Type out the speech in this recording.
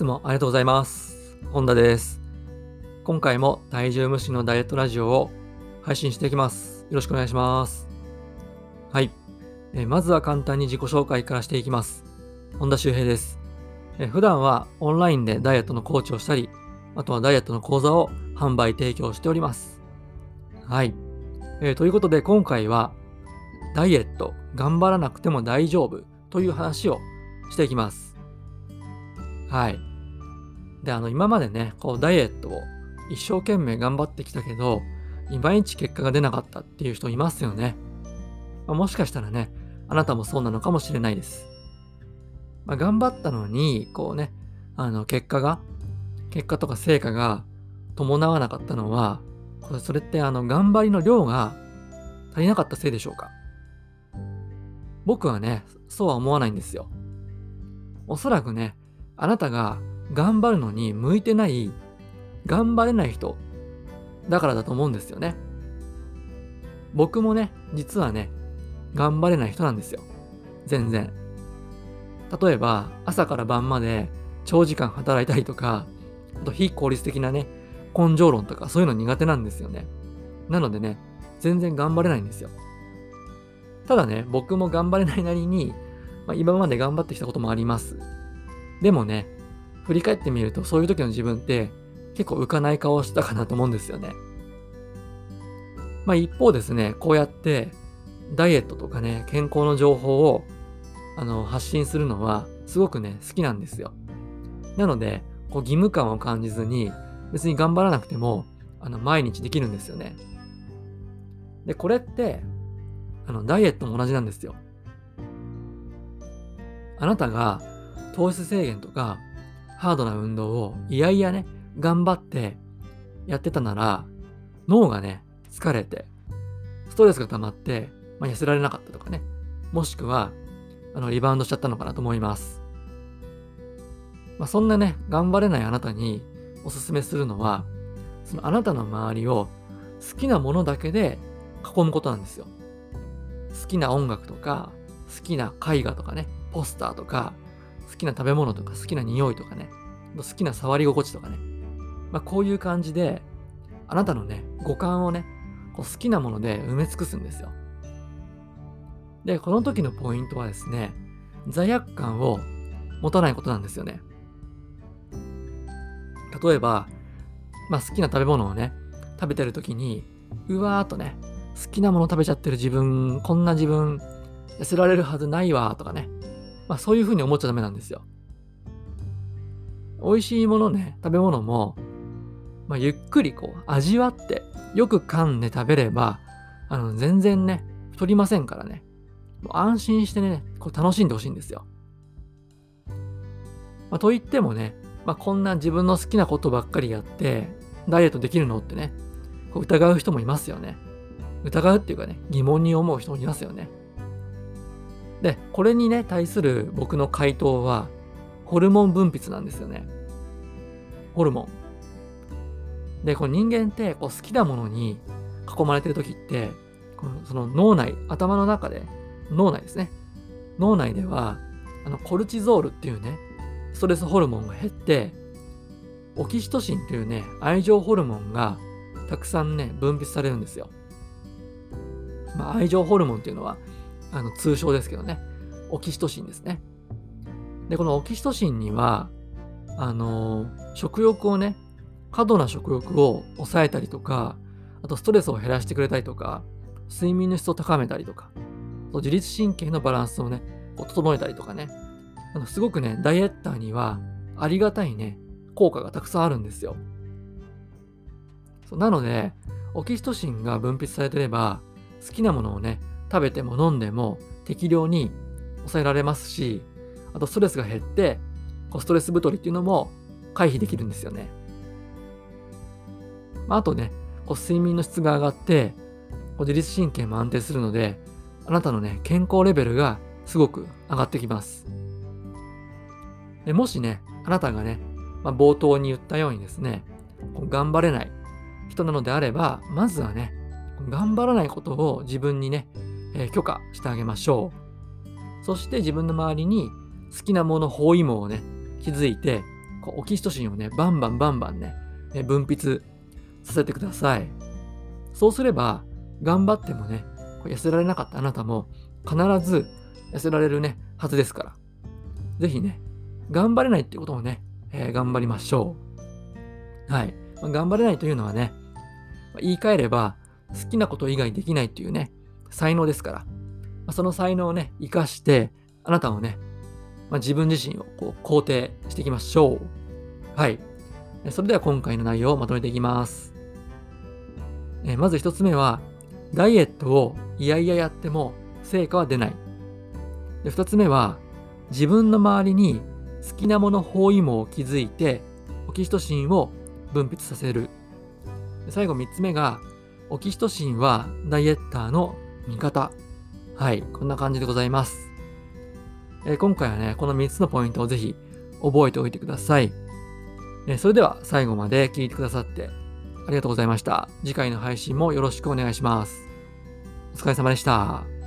つもありがとうございます。本田です。今回も体重無視のダイエットラジオを配信していきます。よろしくお願いします。はい。えまずは簡単に自己紹介からしていきます。本田修平です。え普段はオンラインでダイエットのコーチをしたり、あとはダイエットの講座を販売提供しております。はい。えーということで今回はダイエット頑張らなくても大丈夫という話をしていきます。はい。で、あの、今までね、こう、ダイエットを一生懸命頑張ってきたけど、いまいち結果が出なかったっていう人いますよね。まあもしかしたらね、あなたもそうなのかもしれないです。まあ、頑張ったのに、こうね、あの、結果が、結果とか成果が伴わなかったのは、これそれってあの、頑張りの量が足りなかったせいでしょうか僕はね、そうは思わないんですよ。おそらくね、あなたが頑張るのに向いてない、頑張れない人だからだと思うんですよね。僕もね、実はね、頑張れない人なんですよ。全然。例えば、朝から晩まで長時間働いたりとか、あと非効率的なね、根性論とかそういうの苦手なんですよね。なのでね、全然頑張れないんですよ。ただね、僕も頑張れないなりに、まあ、今まで頑張ってきたこともあります。でもね、振り返ってみるとそういう時の自分って結構浮かない顔をしたかなと思うんですよね。まあ一方ですね、こうやってダイエットとかね、健康の情報をあの発信するのはすごくね、好きなんですよ。なので、こう義務感を感じずに別に頑張らなくてもあの毎日できるんですよね。で、これってあのダイエットも同じなんですよ。あなたが糖質制限とかハードな運動をいやいやね、頑張ってやってたなら、脳がね、疲れて、ストレスが溜まって、まあ、痩せられなかったとかね、もしくは、あの、リバウンドしちゃったのかなと思います。まあ、そんなね、頑張れないあなたにおすすめするのは、そのあなたの周りを好きなものだけで囲むことなんですよ。好きな音楽とか、好きな絵画とかね、ポスターとか、好きな食べ物とか、好きな匂いとかね、好きな触り心地とかね。まあ、こういう感じで、あなたのね、五感をね、こう好きなもので埋め尽くすんですよ。で、この時のポイントはですね、罪悪感を持たないことなんですよね。例えば、まあ、好きな食べ物をね、食べてる時に、うわーっとね、好きなもの食べちゃってる自分、こんな自分、痩せられるはずないわとかね、まあ、そういうふうに思っちゃダメなんですよ。美味しいものね、食べ物も、まあ、ゆっくりこう味わって、よく噛んで食べれば、あの、全然ね、太りませんからね。もう安心してね、こう楽しんでほしいんですよ。まあ、と言ってもね、まあ、こんな自分の好きなことばっかりやって、ダイエットできるのってね、こう疑う人もいますよね。疑うっていうかね、疑問に思う人もいますよね。で、これにね、対する僕の回答は、ホルモン分泌なんですよね。ホルモン。で、この人間ってこう好きなものに囲まれてる時って、このその脳内、頭の中で、脳内ですね。脳内では、あのコルチゾールっていうね、ストレスホルモンが減って、オキシトシンっていうね、愛情ホルモンがたくさんね、分泌されるんですよ。まあ、愛情ホルモンっていうのは、あの通称ですけどね、オキシトシンですね。で、このオキシトシンには、あの食欲をね、過度な食欲を抑えたりとか、あとストレスを減らしてくれたりとか、睡眠の質を高めたりとか、と自律神経のバランスをね、整えたりとかね、あのすごくね、ダイエッターにはありがたいね、効果がたくさんあるんですよ。そうなので、オキシトシンが分泌されてれば、好きなものをね、食べても飲んでも適量に抑えられますし、あとストレスが減って、ストレス太りっていうのも回避できるんですよね。あ、とね、こう睡眠の質が上がって、自律神経も安定するので、あなたのね、健康レベルがすごく上がってきます。でもしね、あなたがね、まあ、冒頭に言ったようにですね、頑張れない人なのであれば、まずはね、頑張らないことを自分にね、えー許可してあげましょう。そして自分の周りに好きなもの包囲網をね、築いて、こうオキシトシンをね、バンバンバンバンね、え分泌させてください。そうすれば、頑張ってもね、痩せられなかったあなたも必ず痩せられるね、はずですから。ぜひね、頑張れないってことをね、えー、頑張りましょう。はい。まあ、頑張れないというのはね、まあ、言い換えれば、好きなこと以外できないっていうね、才能ですから、ま、その才能をね、活かして、あなたをね、まあ、自分自身をこう肯定していきましょう。はい。それでは今回の内容をまとめていきます。えまず一つ目は、ダイエットをいやいややっても成果は出ない。で二つ目は、自分の周りに好きなもの包囲網を築いて、オキシトシンを分泌させる。最後三つ目が、オキシトシンはダイエッターの味方。はい、こんな感じでございます。えー、今回はね、この3つのポイントをぜひ覚えておいてください。えー、それでは最後まで聞いてくださってありがとうございました。次回の配信もよろしくお願いします。お疲れ様でした。